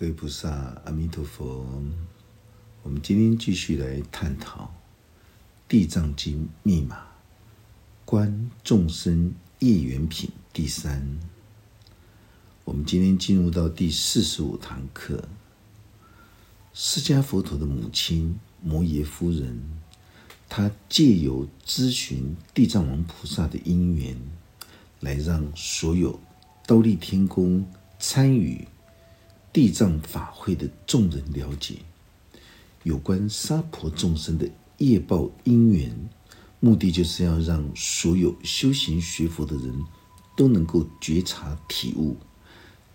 各位菩萨，阿弥陀佛。我们今天继续来探讨《地藏经》密码观众生业缘品第三。我们今天进入到第四十五堂课。释迦佛陀的母亲摩耶夫人，她借由咨询地藏王菩萨的因缘，来让所有兜率天宫参与。地藏法会的众人了解有关娑婆众生的业报因缘，目的就是要让所有修行学佛的人都能够觉察体悟，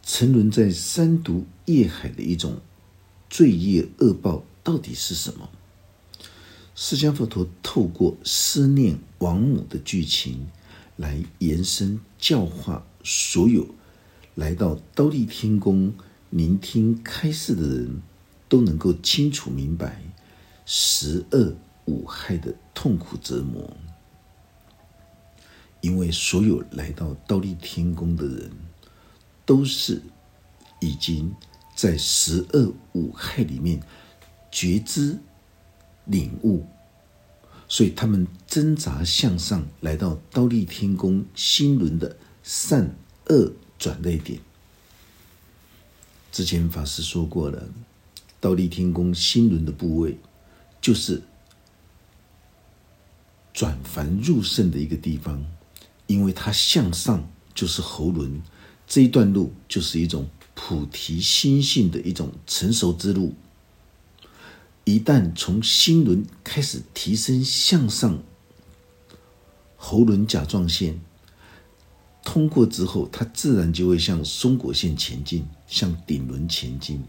沉沦在三毒业海的一种罪业恶报到底是什么？释迦佛陀透过思念王母的剧情，来延伸教化所有来到兜率天宫。聆听开示的人都能够清楚明白十恶五害的痛苦折磨，因为所有来到倒立天宫的人，都是已经在十恶五害里面觉知领悟，所以他们挣扎向上，来到倒立天宫心轮的善恶转捩点。之前法师说过了，倒立天宫心轮的部位，就是转凡入圣的一个地方，因为它向上就是喉轮，这一段路就是一种菩提心性的一种成熟之路。一旦从心轮开始提升向上，喉轮甲状腺。通过之后，它自然就会向松果线前进，向顶轮前进。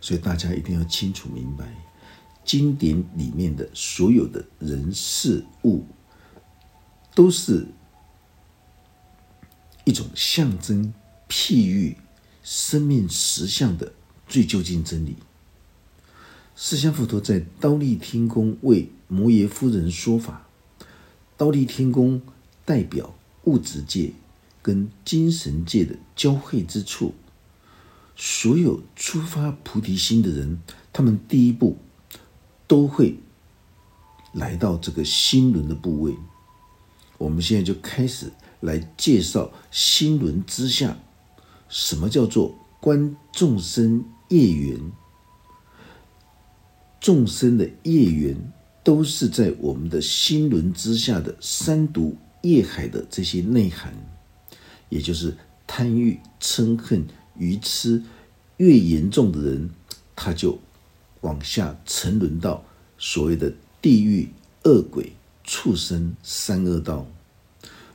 所以大家一定要清楚明白，经典里面的所有的人事物，都是一种象征、譬喻、生命实相的最究竟真理。释迦佛陀在刀立天宫为摩耶夫人说法，刀立天宫代表。物质界跟精神界的交汇之处，所有出发菩提心的人，他们第一步都会来到这个心轮的部位。我们现在就开始来介绍心轮之下，什么叫做观众生业缘？众生的业缘都是在我们的心轮之下的三毒。业海的这些内涵，也就是贪欲、嗔恨、愚痴，越严重的人，他就往下沉沦到所谓的地狱、恶鬼、畜生三恶道；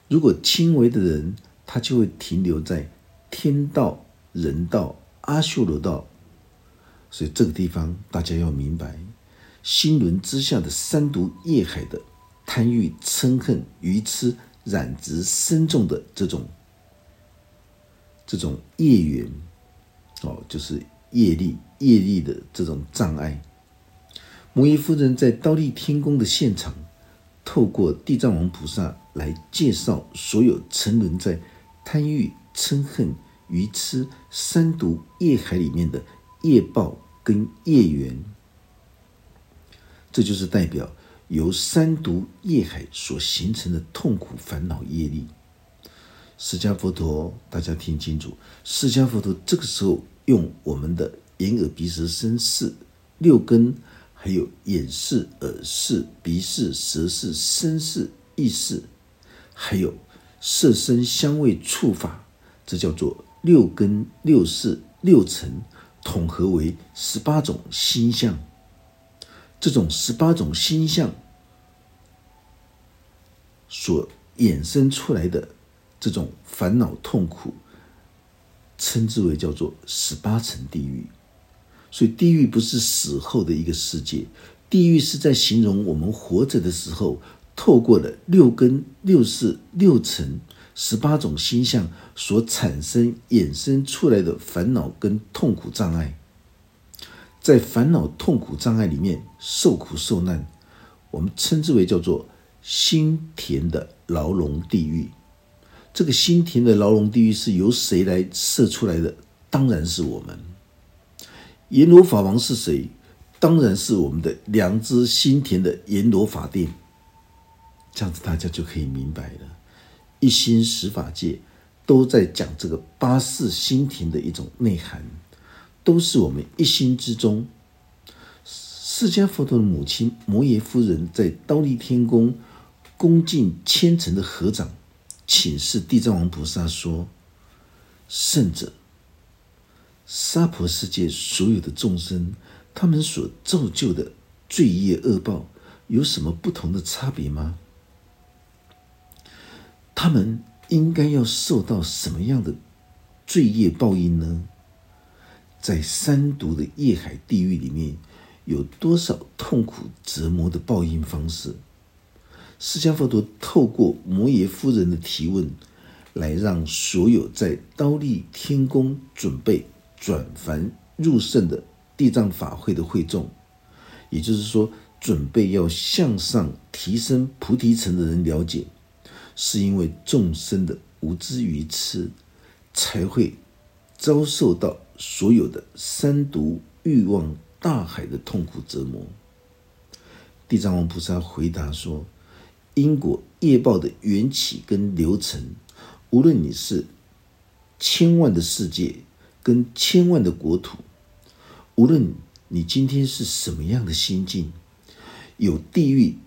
如果轻微的人，他就会停留在天道、人道、阿修罗道。所以这个地方大家要明白，心轮之下的三毒业海的。贪欲、嗔恨、愚痴、染执深重的这种、这种业缘，哦，就是业力、业力的这种障碍。摩耶夫人在刀立天宫的现场，透过地藏王菩萨来介绍所有沉沦在贪欲、嗔恨、愚痴三毒业海里面的业报跟业缘，这就是代表。由三毒业海所形成的痛苦烦恼业力，释迦佛陀，大家听清楚，释迦佛陀这个时候用我们的眼耳鼻舌身四六根，还有眼视、耳视、鼻视、舌视、身视、意视，还有色身香味触法，这叫做六根六识六尘，统合为十八种心相。这种十八种心相所衍生出来的这种烦恼痛苦，称之为叫做十八层地狱。所以，地狱不是死后的一个世界，地狱是在形容我们活着的时候，透过了六根、六识、六尘、十八种心相所产生、衍生出来的烦恼跟痛苦障碍。在烦恼、痛苦、障碍里面受苦受难，我们称之为叫做心田的牢笼地狱。这个心田的牢笼地狱是由谁来设出来的？当然是我们。阎罗法王是谁？当然是我们的良知心田的阎罗法殿。这样子大家就可以明白了，一心十法界都在讲这个八世心田的一种内涵，都是我们一心之中。释迦佛陀的母亲摩耶夫人在刀立天宫恭敬虔诚的合掌，请示地藏王菩萨说：“圣者，娑婆世界所有的众生，他们所造就的罪业恶报，有什么不同的差别吗？他们应该要受到什么样的罪业报应呢？在三毒的业海地狱里面。”有多少痛苦折磨的报应方式？释迦佛陀透过摩耶夫人的提问，来让所有在刀立天宫准备转凡入圣的地藏法会的会众，也就是说，准备要向上提升菩提层的人了解，是因为众生的无知愚痴，才会遭受到所有的三毒欲望。大海的痛苦折磨。地藏王菩萨回答说：“因果业报的缘起跟流程，无论你是千万的世界跟千万的国土，无论你今天是什么样的心境，有地狱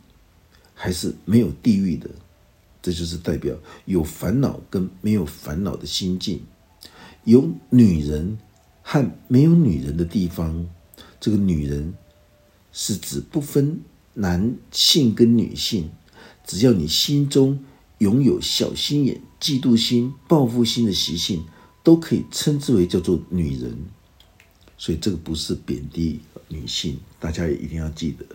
还是没有地狱的，这就是代表有烦恼跟没有烦恼的心境，有女人和没有女人的地方。”这个女人是指不分男性跟女性，只要你心中拥有小心眼、嫉妒心、报复心的习性，都可以称之为叫做女人。所以这个不是贬低女性，大家也一定要记得，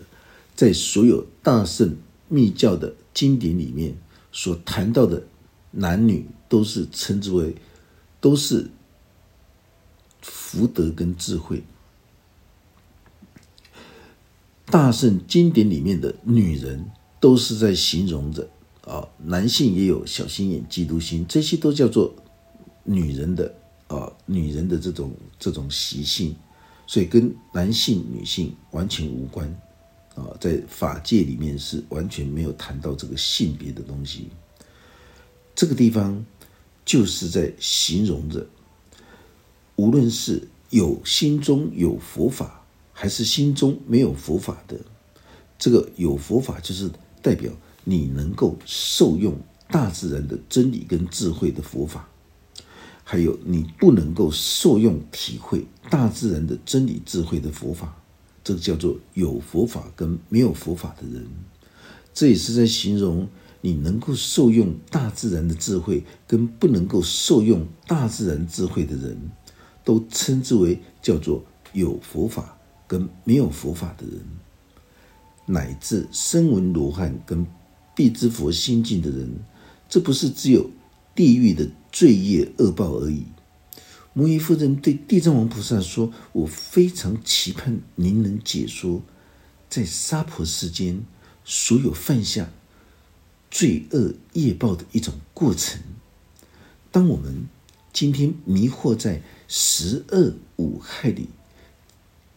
在所有大圣密教的经典里面所谈到的男女，都是称之为都是福德跟智慧。大圣经典里面的女人，都是在形容着啊，男性也有小心眼、嫉妒心，这些都叫做女人的啊，女人的这种这种习性，所以跟男性、女性完全无关啊，在法界里面是完全没有谈到这个性别的东西。这个地方就是在形容着，无论是有心中有佛法。还是心中没有佛法的，这个有佛法就是代表你能够受用大自然的真理跟智慧的佛法，还有你不能够受用体会大自然的真理智慧的佛法，这个叫做有佛法跟没有佛法的人，这也是在形容你能够受用大自然的智慧跟不能够受用大自然智慧的人，都称之为叫做有佛法。跟没有佛法的人，乃至声闻罗汉跟必知佛心境的人，这不是只有地狱的罪业恶报而已。摩耶夫人对地藏王菩萨说：“我非常期盼您能解说，在娑婆世间所有犯下罪恶业报的一种过程。当我们今天迷惑在十恶五害里。”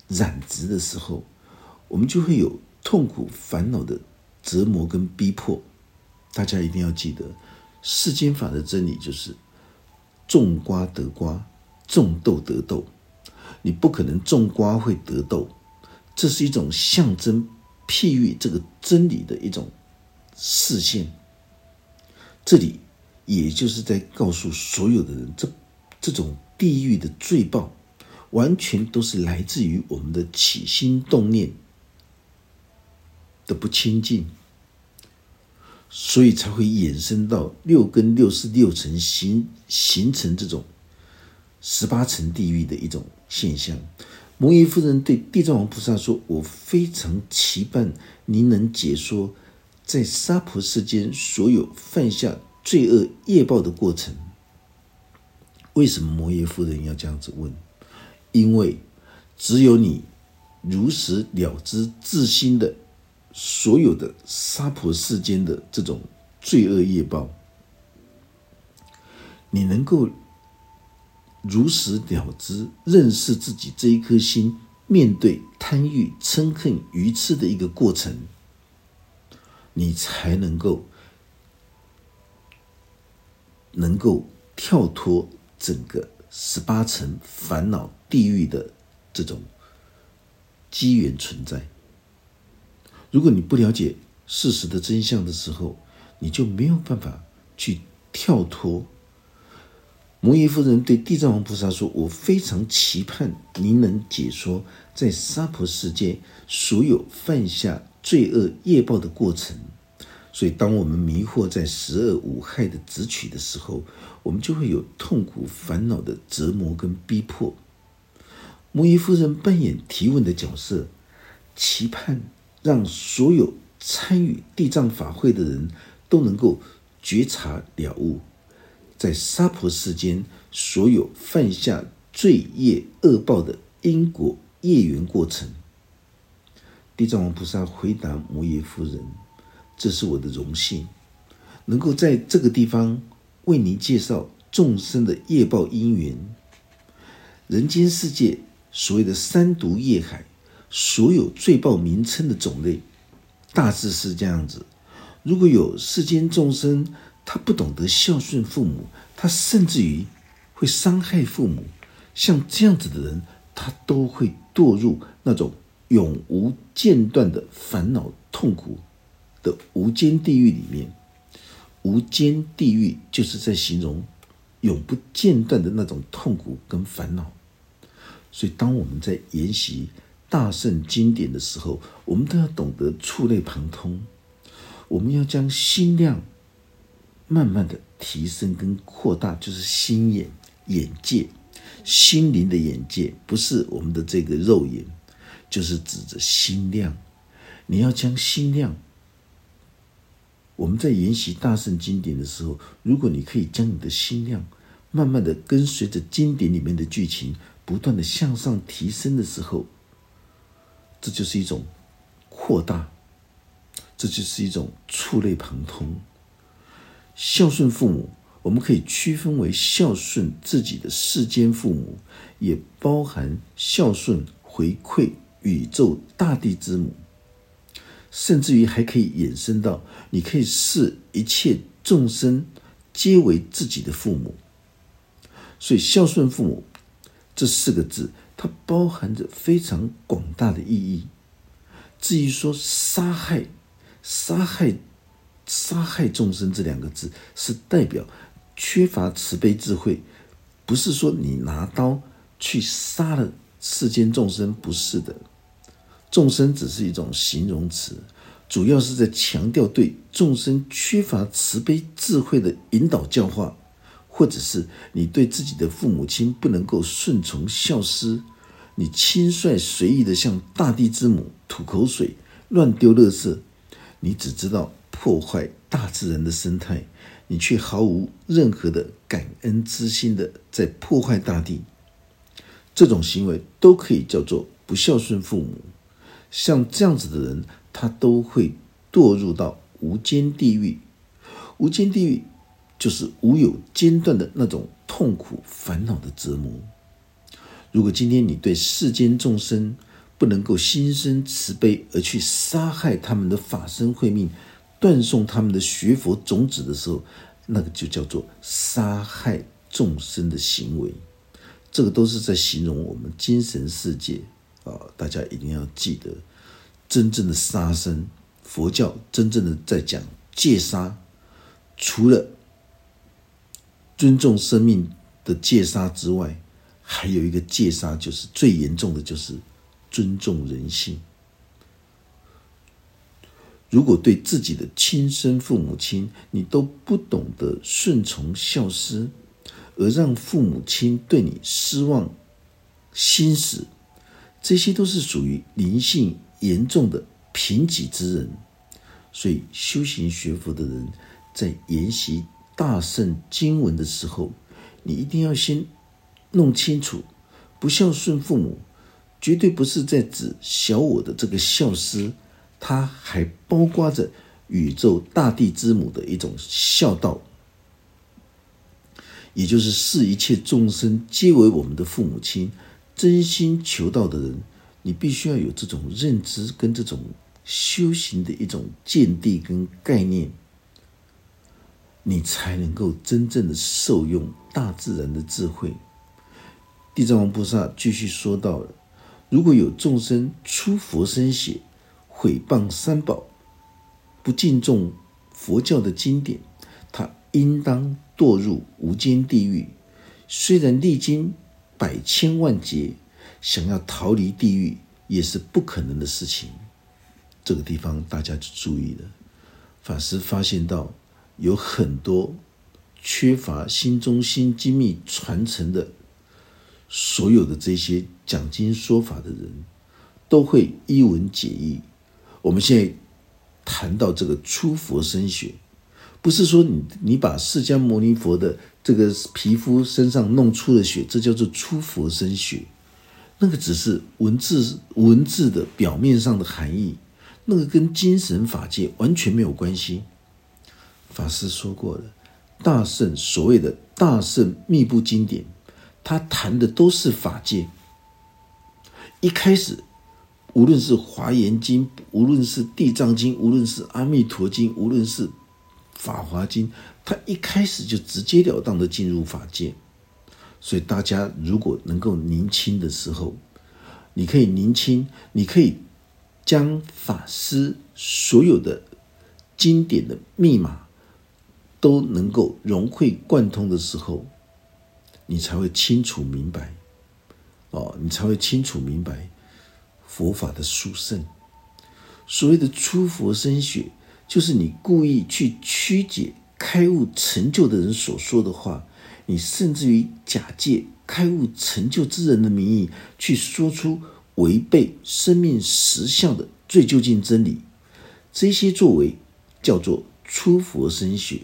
染执的时候，我们就会有痛苦、烦恼的折磨跟逼迫。大家一定要记得，世间法的真理就是种瓜得瓜，种豆得豆。你不可能种瓜会得豆，这是一种象征譬喻这个真理的一种视线。这里也就是在告诉所有的人，这这种地狱的罪报。完全都是来自于我们的起心动念的不清净，所以才会衍生到六根、六识、六尘形形成这种十八层地狱的一种现象。摩耶夫人对地藏王菩萨说：“我非常期盼您能解说在娑婆世间所有犯下罪恶业报的过程。为什么摩耶夫人要这样子问？”因为只有你如实了知自心的所有的娑婆世间的这种罪恶业报，你能够如实了知、认识自己这一颗心，面对贪欲、嗔恨、愚痴的一个过程，你才能够能够跳脱整个十八层烦恼地狱的这种机缘存在。如果你不了解事实的真相的时候，你就没有办法去跳脱。摩耶夫人对地藏王菩萨说：“我非常期盼您能解说在娑婆世界所有犯下罪恶业报的过程。所以，当我们迷惑在十恶五害的执取的时候，我们就会有痛苦烦恼的折磨跟逼迫。”摩耶夫人扮演提问的角色，期盼让所有参与地藏法会的人都能够觉察了悟。在娑婆世间，所有犯下罪业恶报的因果业缘过程，地藏王菩萨回答摩耶夫人：“这是我的荣幸，能够在这个地方为您介绍众生的业报因缘。人间世界所谓的三毒业海，所有罪报名称的种类，大致是这样子。如果有世间众生，他不懂得孝顺父母，他甚至于会伤害父母。像这样子的人，他都会堕入那种永无间断的烦恼痛苦的无间地狱里面。无间地狱就是在形容永不间断的那种痛苦跟烦恼。所以，当我们在研习大圣经典的时候，我们都要懂得触类旁通，我们要将心量。慢慢的提升跟扩大，就是心眼眼界，心灵的眼界，不是我们的这个肉眼，就是指着心量。你要将心量，我们在研习大圣经典的时候，如果你可以将你的心量慢慢的跟随着经典里面的剧情，不断的向上提升的时候，这就是一种扩大，这就是一种触类旁通。孝顺父母，我们可以区分为孝顺自己的世间父母，也包含孝顺回馈宇宙大地之母，甚至于还可以衍生到，你可以视一切众生皆为自己的父母。所以，孝顺父母这四个字，它包含着非常广大的意义。至于说杀害，杀害。杀害众生这两个字是代表缺乏慈悲智慧，不是说你拿刀去杀了世间众生，不是的。众生只是一种形容词，主要是在强调对众生缺乏慈悲智慧的引导教化，或者是你对自己的父母亲不能够顺从孝思，你轻率随意的向大地之母吐口水、乱丢垃圾，你只知道。破坏大自然的生态，你却毫无任何的感恩之心的在破坏大地，这种行为都可以叫做不孝顺父母。像这样子的人，他都会堕入到无间地狱。无间地狱就是无有间断的那种痛苦烦恼的折磨。如果今天你对世间众生不能够心生慈悲，而去杀害他们的法身慧命。断送他们的学佛种子的时候，那个就叫做杀害众生的行为。这个都是在形容我们精神世界啊！大家一定要记得，真正的杀生，佛教真正的在讲戒杀，除了尊重生命的戒杀之外，还有一个戒杀，就是最严重的就是尊重人性。如果对自己的亲生父母亲，你都不懂得顺从孝思，而让父母亲对你失望、心死，这些都是属于灵性严重的贫瘠之人。所以，修行学佛的人在研习大圣经文的时候，你一定要先弄清楚，不孝顺父母，绝对不是在指小我的这个孝思。它还包括着宇宙大地之母的一种孝道，也就是视一切众生皆为我们的父母亲，真心求道的人，你必须要有这种认知跟这种修行的一种见地跟概念，你才能够真正的受用大自然的智慧。地藏王菩萨继续说到了：如果有众生出佛身血，毁谤三宝，不敬重佛教的经典，他应当。堕入无间地狱，虽然历经百千万劫，想要逃离地狱也是不可能的事情。这个地方大家就注意了。法师发现到有很多缺乏心中心机密传承的，所有的这些讲经说法的人，都会一文解义。我们现在谈到这个出佛身血。不是说你你把释迦牟尼佛的这个皮肤身上弄出了血，这叫做出佛身血，那个只是文字文字的表面上的含义，那个跟精神法界完全没有关系。法师说过了，大圣所谓的大圣密布经典，他谈的都是法界。一开始，无论是华严经，无论是地藏经，无论是阿弥陀经，无论是法华经，他一开始就直截了当的进入法界，所以大家如果能够宁清的时候，你可以宁清，你可以将法师所有的经典的密码都能够融会贯通的时候，你才会清楚明白，哦，你才会清楚明白佛法的殊胜，所谓的出佛身血。就是你故意去曲解开悟成就的人所说的话，你甚至于假借开悟成就之人的名义去说出违背生命实相的最究竟真理，这些作为叫做出佛身血。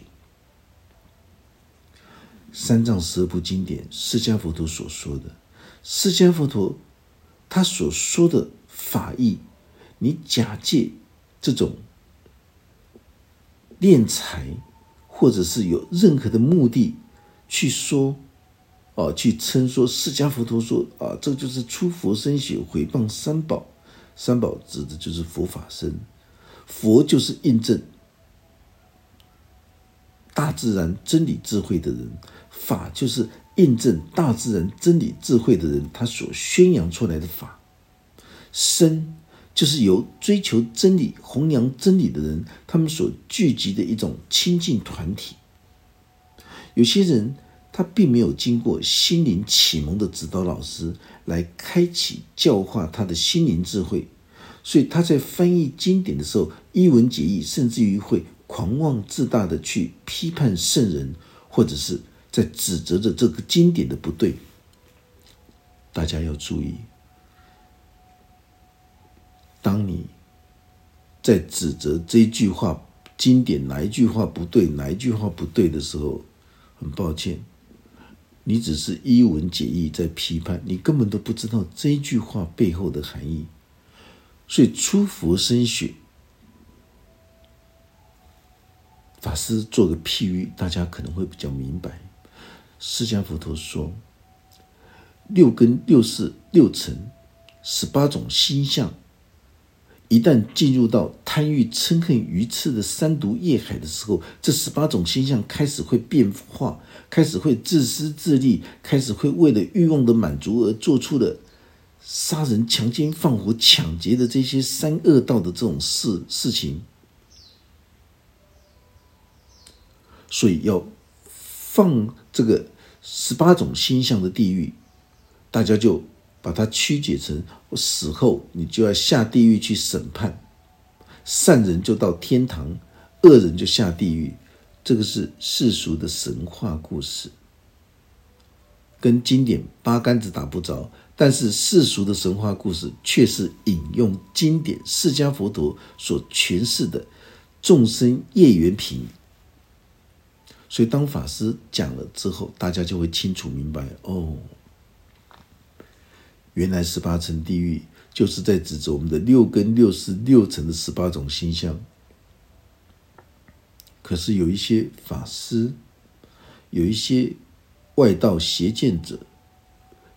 三藏十二部经典，释迦佛陀所说的，释迦佛陀他所说的法义，你假借这种。敛财，或者是有任何的目的去说，哦，去称说释迦佛陀说啊，这就是出佛身血毁谤三宝，三宝指的就是佛法身，佛就是印证大自然真理智慧的人，法就是印证大自然真理智慧的人，他所宣扬出来的法身。就是由追求真理、弘扬真理的人，他们所聚集的一种亲近团体。有些人他并没有经过心灵启蒙的指导老师来开启教化他的心灵智慧，所以他在翻译经典的时候一文解义，甚至于会狂妄自大的去批判圣人，或者是在指责着这个经典的不对。大家要注意。当你在指责这句话经典哪一句话不对，哪一句话不对的时候，很抱歉，你只是一文解义在批判，你根本都不知道这句话背后的含义。所以出佛身血，法师做个譬喻，大家可能会比较明白。释迦佛陀说，六根、六识、六尘、十八种心相。一旦进入到贪欲、嗔恨、愚痴的三毒业海的时候，这十八种心象开始会变化，开始会自私自利，开始会为了欲望的满足而做出了杀人、强奸、放火、抢劫的这些三恶道的这种事事情。所以要放这个十八种心象的地狱，大家就。把它曲解成我死后你就要下地狱去审判，善人就到天堂，恶人就下地狱。这个是世俗的神话故事，跟经典八竿子打不着。但是世俗的神话故事却是引用经典释迦佛陀所诠释的众生业缘品。所以当法师讲了之后，大家就会清楚明白哦。原来十八层地狱就是在指着我们的六根、六识、六层的十八种心相。可是有一些法师，有一些外道邪见者，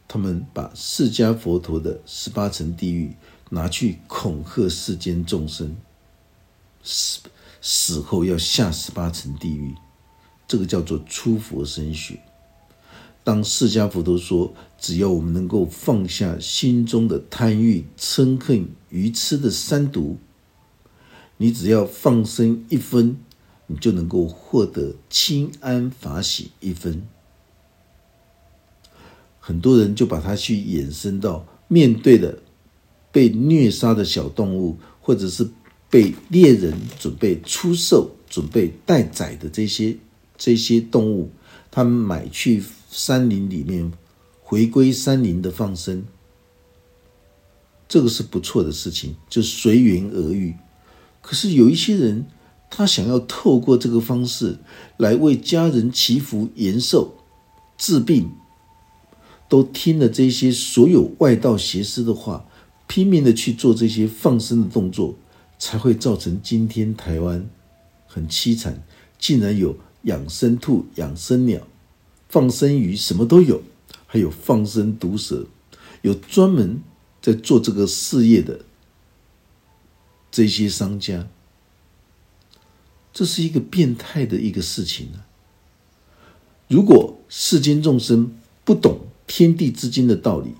他们把释迦佛陀的十八层地狱拿去恐吓世间众生，死死后要下十八层地狱，这个叫做出佛身血。当释迦佛陀说：“只要我们能够放下心中的贪欲、嗔恨、愚痴的三毒，你只要放生一分，你就能够获得清安法喜一分。”很多人就把它去衍生到面对的被虐杀的小动物，或者是被猎人准备出售、准备待宰的这些这些动物，他们买去。山林里面回归山林的放生，这个是不错的事情，就随缘而遇。可是有一些人，他想要透过这个方式来为家人祈福延寿、治病，都听了这些所有外道邪师的话，拼命的去做这些放生的动作，才会造成今天台湾很凄惨，竟然有养生兔、养生鸟。放生鱼什么都有，还有放生毒蛇，有专门在做这个事业的这些商家，这是一个变态的一个事情啊！如果世间众生不懂天地之间的道理，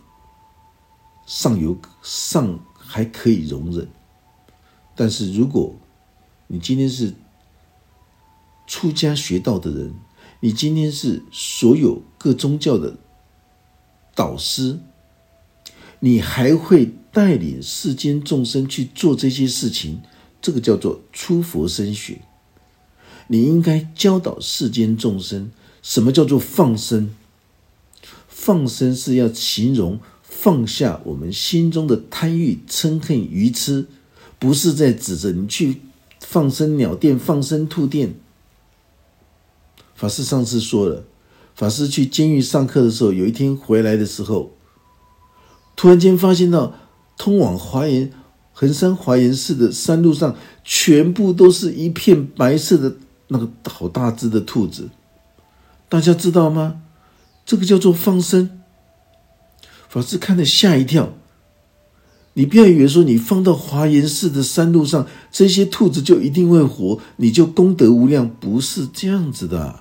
尚有尚还可以容忍；但是如果你今天是出家学道的人，你今天是所有各宗教的导师，你还会带领世间众生去做这些事情，这个叫做出佛身学。你应该教导世间众生，什么叫做放生？放生是要形容放下我们心中的贪欲、嗔恨、愚痴，不是在指着你去放生鸟店、放生兔店。法师上次说了，法师去监狱上课的时候，有一天回来的时候，突然间发现到通往华严衡山华严寺的山路上，全部都是一片白色的那个好大只的兔子。大家知道吗？这个叫做放生。法师看了吓一跳。你不要以为说你放到华严寺的山路上，这些兔子就一定会活，你就功德无量，不是这样子的。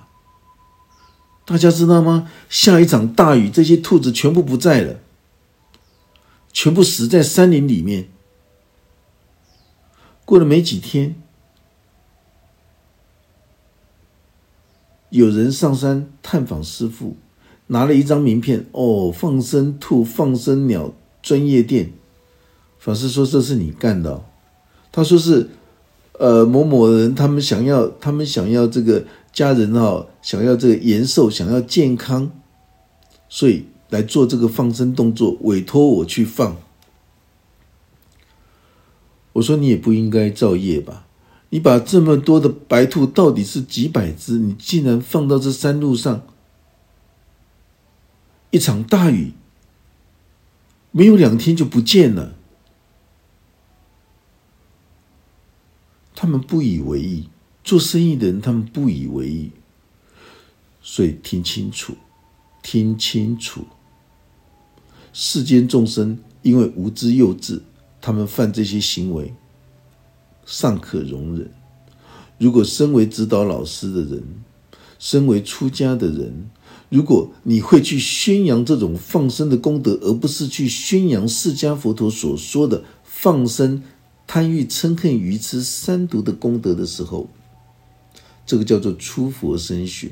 大家知道吗？下一场大雨，这些兔子全部不在了，全部死在山林里面。过了没几天，有人上山探访师傅，拿了一张名片，哦，放生兔、放生鸟专业店。法师说：“这是你干的。”他说：“是，呃，某某人，他们想要，他们想要这个。”家人哦想要这个延寿，想要健康，所以来做这个放生动作，委托我去放。我说你也不应该造业吧？你把这么多的白兔，到底是几百只，你竟然放到这山路上，一场大雨，没有两天就不见了。他们不以为意。做生意的人，他们不以为意，所以听清楚，听清楚。世间众生因为无知幼稚，他们犯这些行为，尚可容忍。如果身为指导老师的人，身为出家的人，如果你会去宣扬这种放生的功德，而不是去宣扬释迦佛陀所说的放生贪欲嗔恨愚痴三毒的功德的时候，这个叫做出佛身血，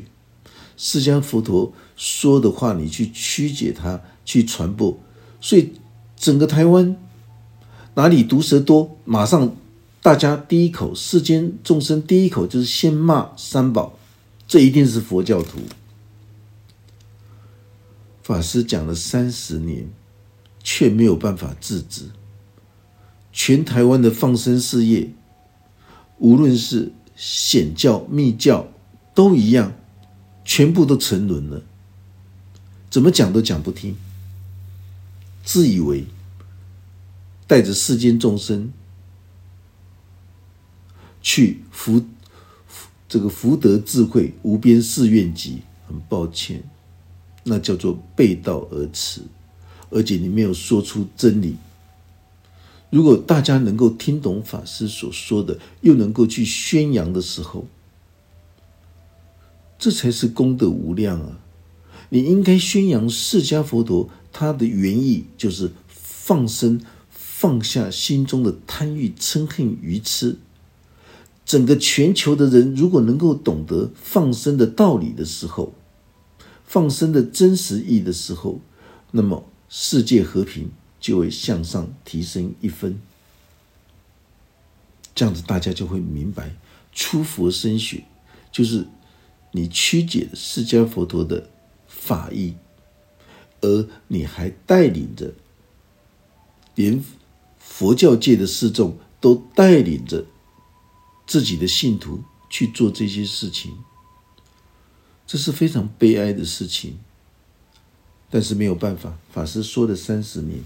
释迦佛陀说的话，你去曲解它，去传播，所以整个台湾哪里毒蛇多，马上大家第一口，世间众生第一口就是先骂三宝，这一定是佛教徒。法师讲了三十年，却没有办法制止全台湾的放生事业，无论是。显教、密教都一样，全部都沉沦了。怎么讲都讲不听，自以为带着世间众生去福这个福德智慧无边誓愿集。很抱歉，那叫做背道而驰，而且你没有说出真理。如果大家能够听懂法师所说的，又能够去宣扬的时候，这才是功德无量啊！你应该宣扬释迦佛陀，他的原意就是放生、放下心中的贪欲、嗔恨、愚痴。整个全球的人如果能够懂得放生的道理的时候，放生的真实意义的时候，那么世界和平。就会向上提升一分，这样子大家就会明白，出佛身血就是你曲解释迦佛陀的法义，而你还带领着连佛教界的示众都带领着自己的信徒去做这些事情，这是非常悲哀的事情。但是没有办法，法师说了三十年。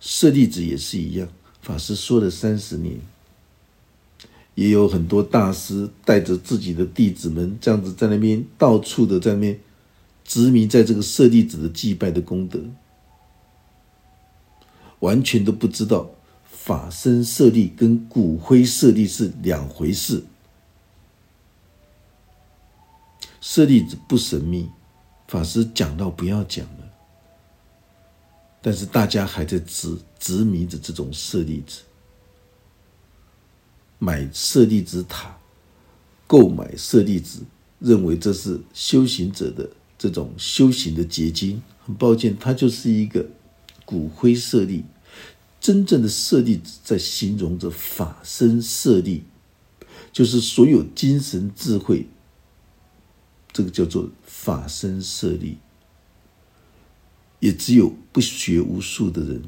舍利子也是一样，法师说了三十年，也有很多大师带着自己的弟子们这样子在那边到处的在那边执迷在这个舍利子的祭拜的功德，完全都不知道法身舍利跟骨灰舍利是两回事。舍利子不神秘，法师讲到不要讲。但是大家还在执执迷着这种舍利子，买舍利子塔，购买舍利子，认为这是修行者的这种修行的结晶。很抱歉，它就是一个骨灰舍利。真正的舍利子在形容着法身舍利，就是所有精神智慧，这个叫做法身舍利。也只有不学无术的人，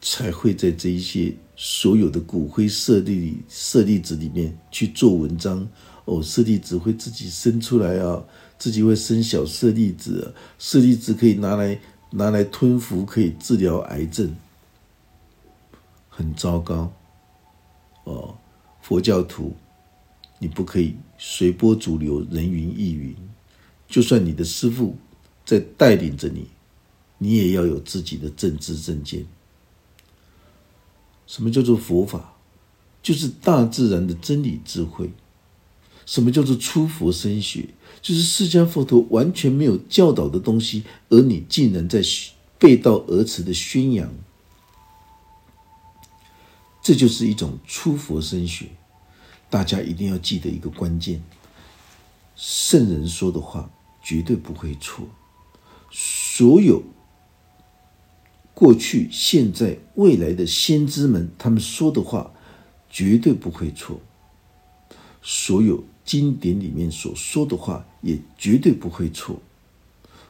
才会在这一些所有的骨灰舍利舍利子里面去做文章。哦，舍利子会自己生出来啊，自己会生小舍利子，舍利子可以拿来拿来吞服，可以治疗癌症。很糟糕，哦，佛教徒，你不可以随波逐流，人云亦云。就算你的师父在带领着你。你也要有自己的正知正见。什么叫做佛法？就是大自然的真理智慧。什么叫做出佛身学？就是释迦佛陀完全没有教导的东西，而你竟然在背道而驰的宣扬，这就是一种出佛身学。大家一定要记得一个关键：圣人说的话绝对不会错。所有。过去、现在、未来的先知们，他们说的话绝对不会错。所有经典里面所说的话也绝对不会错。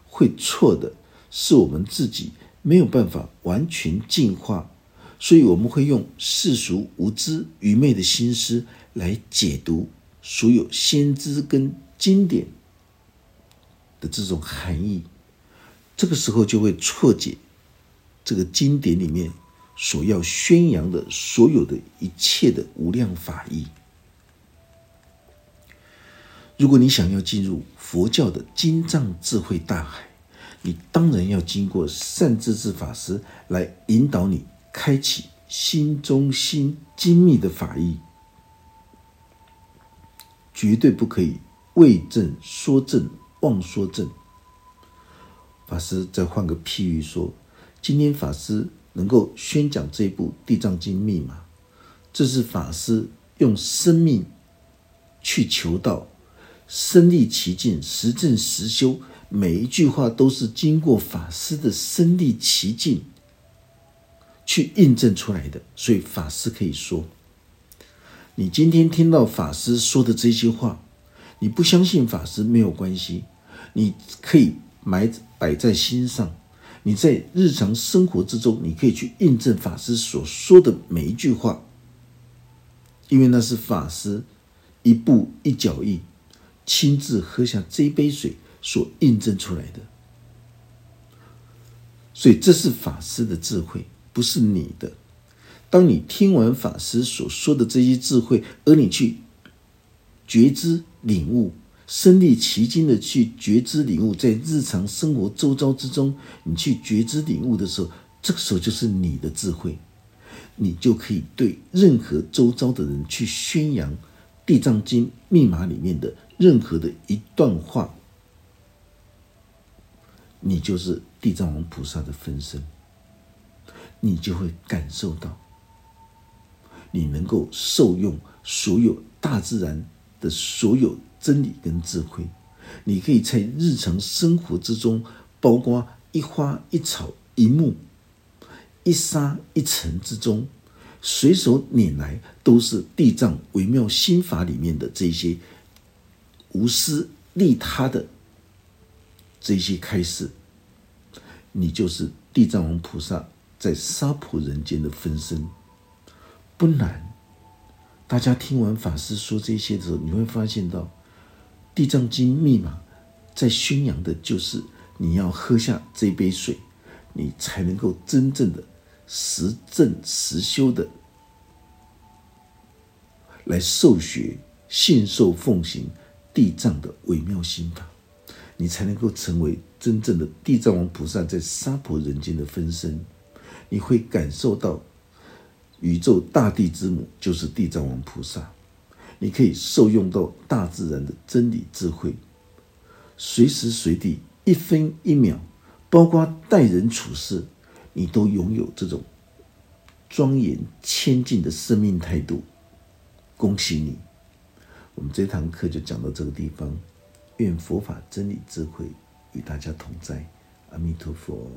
会错的是我们自己没有办法完全进化，所以我们会用世俗无知、愚昧的心思来解读所有先知跟经典的这种含义。这个时候就会错解。这个经典里面所要宣扬的所有的一切的无量法义，如果你想要进入佛教的经藏智慧大海，你当然要经过善知识法师来引导你开启心中心精密的法义，绝对不可以为正说正妄说正。法师再换个譬喻说。今天法师能够宣讲这部《地藏经》密码，这是法师用生命去求道，身历其境，实证实修，每一句话都是经过法师的身历其境去印证出来的。所以法师可以说：你今天听到法师说的这些话，你不相信法师没有关系，你可以埋摆在心上。你在日常生活之中，你可以去印证法师所说的每一句话，因为那是法师一步一脚印，亲自喝下这一杯水所印证出来的。所以这是法师的智慧，不是你的。当你听完法师所说的这些智慧，而你去觉知、领悟，身历其境的去觉知领悟，在日常生活周遭之中，你去觉知领悟的时候，这个时候就是你的智慧，你就可以对任何周遭的人去宣扬《地藏经》密码里面的任何的一段话，你就是地藏王菩萨的分身，你就会感受到，你能够受用所有大自然的所有。真理跟智慧，你可以在日常生活之中，包括一花一草一木一沙一尘之中，随手拈来都是地藏微妙心法里面的这些无私利他的这些开示，你就是地藏王菩萨在娑婆人间的分身，不难。大家听完法师说这些的时候，你会发现到。地藏经密码在宣扬的就是你要喝下这杯水，你才能够真正的实证实修的来受学信受奉行地藏的微妙心法，你才能够成为真正的地藏王菩萨在娑婆人间的分身。你会感受到宇宙大地之母就是地藏王菩萨。你可以受用到大自然的真理智慧，随时随地一分一秒，包括待人处事，你都拥有这种庄严谦敬的生命态度。恭喜你！我们这堂课就讲到这个地方，愿佛法真理智慧与大家同在，阿弥陀佛。